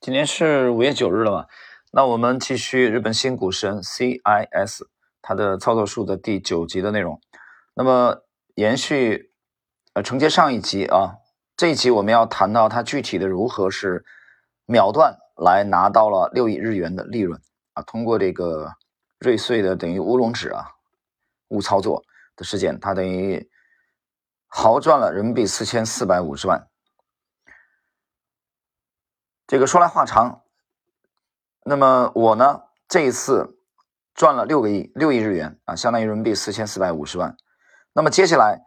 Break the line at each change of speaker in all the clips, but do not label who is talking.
今天是五月九日了嘛？那我们继续日本新股神 CIS 它的操作术的第九集的内容。那么延续呃承接上一集啊，这一集我们要谈到它具体的如何是秒断来拿到了六亿日元的利润啊，通过这个瑞穗的等于乌龙指啊误操作的事件，它等于豪赚了人民币四千四百五十万。这个说来话长，那么我呢这一次赚了六个亿，六亿日元啊，相当于人民币四千四百五十万。那么接下来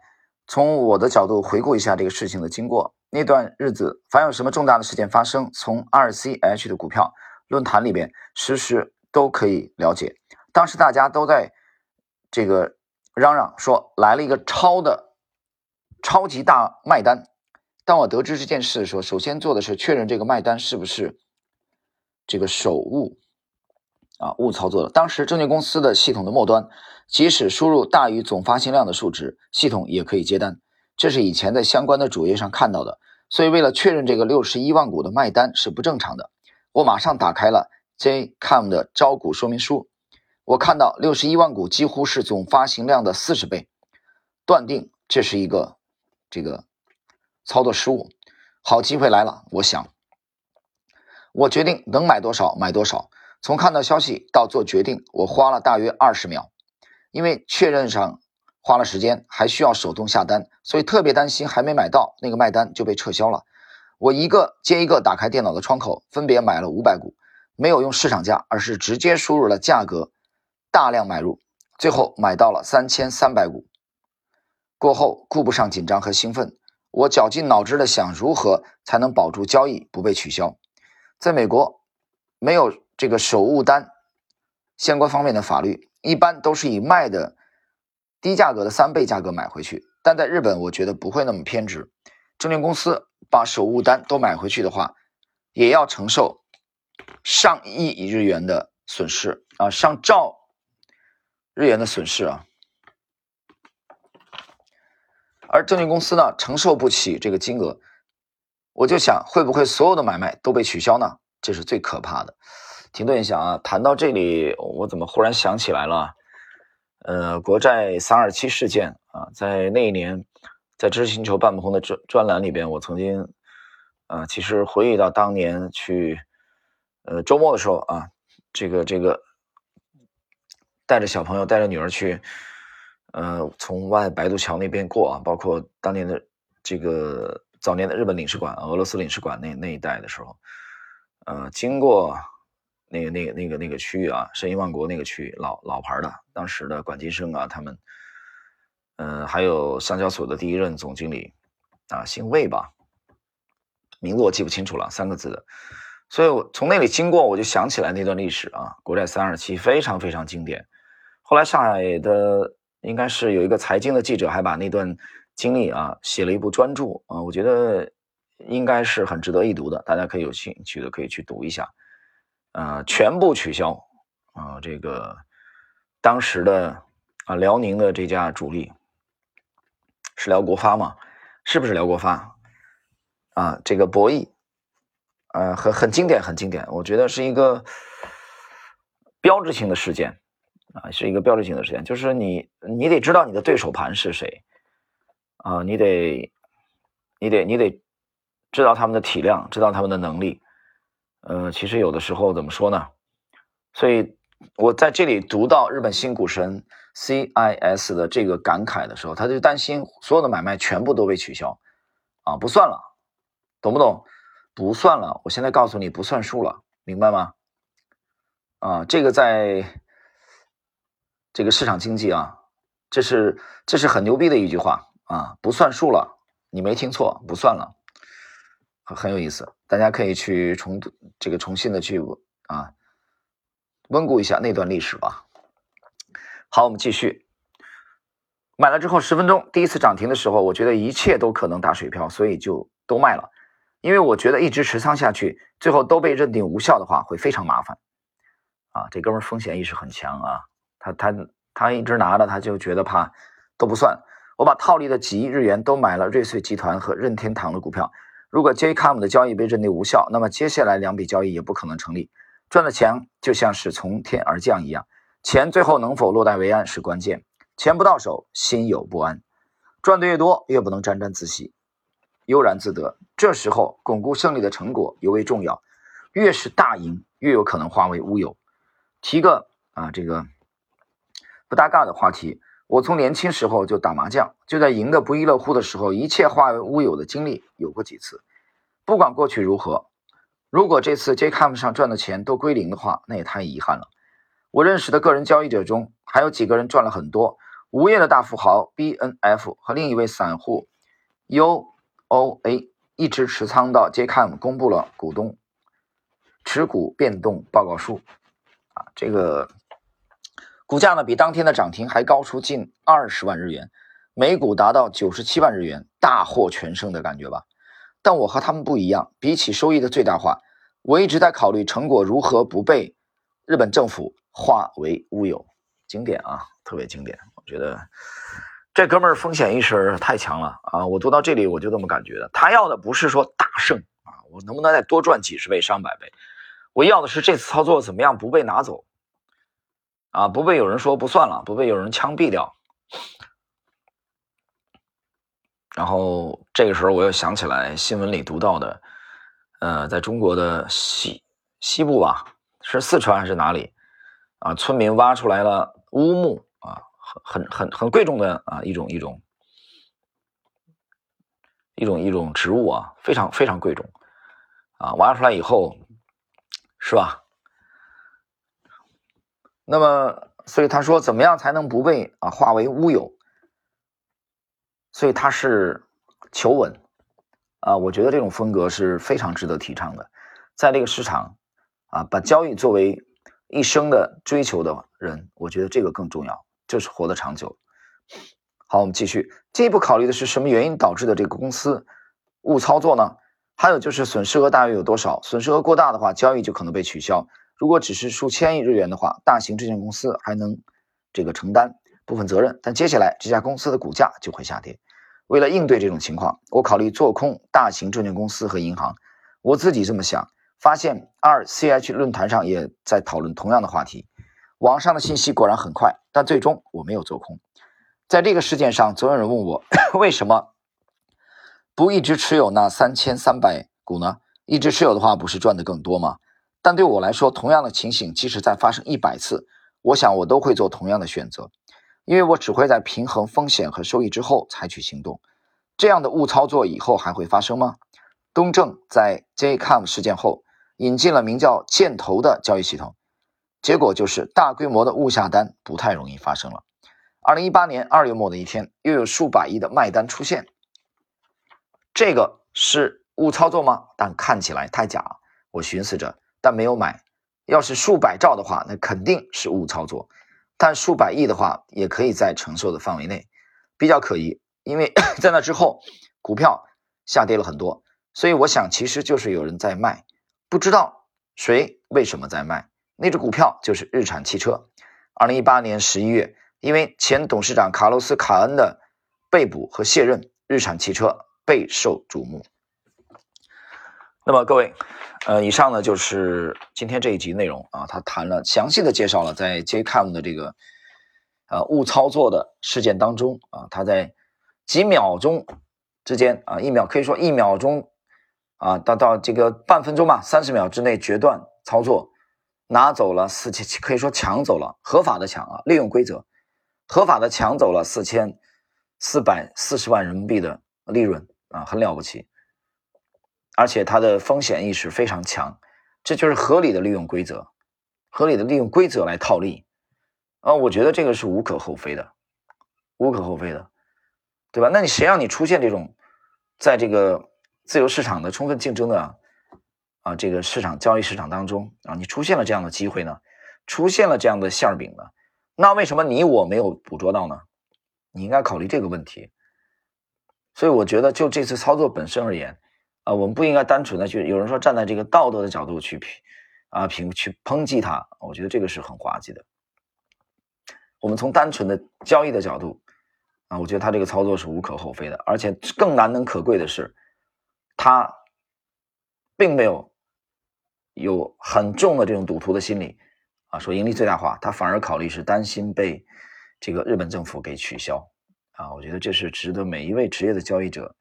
从我的角度回顾一下这个事情的经过。那段日子，凡有什么重大的事件发生，从 RCH 的股票论坛里边实时都可以了解。当时大家都在这个嚷嚷说来了一个超的超级大卖单。当我得知这件事的时候，首先做的是确认这个卖单是不是这个手误啊误操作的。当时证券公司的系统的末端，即使输入大于总发行量的数值，系统也可以接单。这是以前在相关的主页上看到的。所以为了确认这个六十一万股的卖单是不正常的，我马上打开了 JCOM 的招股说明书。我看到六十一万股几乎是总发行量的四十倍，断定这是一个这个。操作失误，好机会来了！我想，我决定能买多少买多少。从看到消息到做决定，我花了大约二十秒，因为确认上花了时间，还需要手动下单，所以特别担心还没买到那个卖单就被撤销了。我一个接一个打开电脑的窗口，分别买了五百股，没有用市场价，而是直接输入了价格，大量买入，最后买到了三千三百股。过后顾不上紧张和兴奋。我绞尽脑汁的想如何才能保住交易不被取消。在美国，没有这个手误单相关方面的法律，一般都是以卖的低价格的三倍价格买回去。但在日本，我觉得不会那么偏执。证券公司把手误单都买回去的话，也要承受上亿日元的损失啊，上兆日元的损失啊。而证券公司呢，承受不起这个金额，我就想，会不会所有的买卖都被取消呢？这是最可怕的。停顿一下啊，谈到这里，我怎么忽然想起来了？呃，国债三二七事件啊，在那一年，在知识星球半不红的专专栏里边，我曾经，呃，其实回忆到当年去，呃，周末的时候啊，这个这个，带着小朋友，带着女儿去。呃，从外白渡桥那边过啊，包括当年的这个早年的日本领事馆、俄罗斯领事馆那那一带的时候，呃，经过那个那个那个那个区域啊，申银万国那个区域，老老牌的，当时的管金生啊，他们，呃，还有上交所的第一任总经理啊，姓魏吧，名字我记不清楚了，三个字的，所以我从那里经过，我就想起来那段历史啊，国债三二七非常非常经典，后来上海的。应该是有一个财经的记者还把那段经历啊写了一部专著啊，我觉得应该是很值得一读的，大家可以有兴趣的可以去读一下。呃，全部取消啊，这个当时的啊辽宁的这家主力是辽国发吗？是不是辽国发？啊，这个博弈，呃，很很经典，很经典，我觉得是一个标志性的事件。啊，是一个标志性的事件，就是你，你得知道你的对手盘是谁，啊，你得，你得，你得知道他们的体量，知道他们的能力，呃，其实有的时候怎么说呢？所以我在这里读到日本新股神 CIS 的这个感慨的时候，他就担心所有的买卖全部都被取消，啊，不算了，懂不懂？不算了，我现在告诉你，不算数了，明白吗？啊，这个在。这个市场经济啊，这是这是很牛逼的一句话啊，不算数了，你没听错，不算了，很很有意思，大家可以去重这个重新的去啊温故一下那段历史吧。好，我们继续。买了之后十分钟，第一次涨停的时候，我觉得一切都可能打水漂，所以就都卖了，因为我觉得一直持仓下去，最后都被认定无效的话，会非常麻烦啊。这哥们风险意识很强啊。他他他一直拿着，他就觉得怕都不算。我把套利的几亿日元都买了瑞穗集团和任天堂的股票。如果 JCOM 的交易被认定无效，那么接下来两笔交易也不可能成立。赚的钱就像是从天而降一样，钱最后能否落袋为安是关键。钱不到手，心有不安。赚的越多，越不能沾沾自喜、悠然自得。这时候巩固胜利的成果尤为重要。越是大赢，越有可能化为乌有。提个啊，这个不搭嘎的话题。我从年轻时候就打麻将，就在赢得不亦乐乎的时候，一切化为乌有的经历有过几次。不管过去如何，如果这次 JCOM 上赚的钱都归零的话，那也太遗憾了。我认识的个人交易者中，还有几个人赚了很多。无业的大富豪 BNF 和另一位散户 UOA 一直持仓到 JCOM 公布了股东持股变动报告书。啊，这个。股价呢比当天的涨停还高出近二十万日元，每股达到九十七万日元，大获全胜的感觉吧。但我和他们不一样，比起收益的最大化，我一直在考虑成果如何不被日本政府化为乌有。经典啊，特别经典。我觉得这哥们儿风险意识太强了啊！我读到这里我就这么感觉的。他要的不是说大胜啊，我能不能再多赚几十倍、上百倍？我要的是这次操作怎么样不被拿走。啊，不被有人说不算了，不被有人枪毙掉。然后这个时候，我又想起来新闻里读到的，呃，在中国的西西部吧，是四川还是哪里？啊，村民挖出来了乌木啊，很很很很贵重的啊一种一种一种一种植物啊，非常非常贵重啊，挖出来以后，是吧？那么，所以他说，怎么样才能不被啊化为乌有？所以他是求稳啊，我觉得这种风格是非常值得提倡的。在这个市场啊，把交易作为一生的追求的人，我觉得这个更重要，就是活得长久。好，我们继续进一步考虑的是什么原因导致的这个公司误操作呢？还有就是损失额大约有多少？损失额过大的话，交易就可能被取消。如果只是数千亿日元的话，大型证券公司还能这个承担部分责任，但接下来这家公司的股价就会下跌。为了应对这种情况，我考虑做空大型证券公司和银行。我自己这么想，发现 RCH 论坛上也在讨论同样的话题。网上的信息果然很快，但最终我没有做空。在这个事件上，总有人问我 为什么不一直持有那三千三百股呢？一直持有的话，不是赚的更多吗？但对我来说，同样的情形即使再发生一百次，我想我都会做同样的选择，因为我只会在平衡风险和收益之后采取行动。这样的误操作以后还会发生吗？东正在 JCOM 事件后引进了名叫“箭头”的交易系统，结果就是大规模的误下单不太容易发生了。二零一八年二月末的一天，又有数百亿的卖单出现，这个是误操作吗？但看起来太假。我寻思着。但没有买，要是数百兆的话，那肯定是误操作；但数百亿的话，也可以在承受的范围内，比较可疑。因为 在那之后，股票下跌了很多，所以我想其实就是有人在卖，不知道谁为什么在卖。那只股票就是日产汽车。二零一八年十一月，因为前董事长卡洛斯·卡恩的被捕和卸任，日产汽车备受瞩目。那么各位。呃，以上呢就是今天这一集内容啊，他谈了详细的介绍了在 JCOM 的这个呃误操作的事件当中啊，他在几秒钟之间啊，一秒可以说一秒钟啊，到到这个半分钟吧，三十秒之内决断操作，拿走了四千，可以说抢走了合法的抢啊，利用规则合法的抢走了四千四百四十万人民币的利润啊，很了不起。而且它的风险意识非常强，这就是合理的利用规则，合理的利用规则来套利，啊，我觉得这个是无可厚非的，无可厚非的，对吧？那你谁让你出现这种，在这个自由市场的充分竞争的啊这个市场交易市场当中啊，你出现了这样的机会呢？出现了这样的馅儿饼呢？那为什么你我没有捕捉到呢？你应该考虑这个问题。所以我觉得就这次操作本身而言。啊我们不应该单纯的去有人说站在这个道德的角度去评啊评去抨击他我觉得这个是很滑稽的。我们从单纯的交易的角度啊我觉得他这个操作是无可厚非的而且更难能可贵的是他并没有有很重的这种赌徒的心理啊说盈利最大化他反而考虑是担心被这个日本政府给取消。啊我觉得这是值得每一位职业的交易者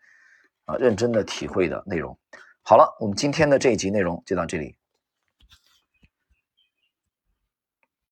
啊认真的体会的内容。好了我们今天的这一集内容就到这里。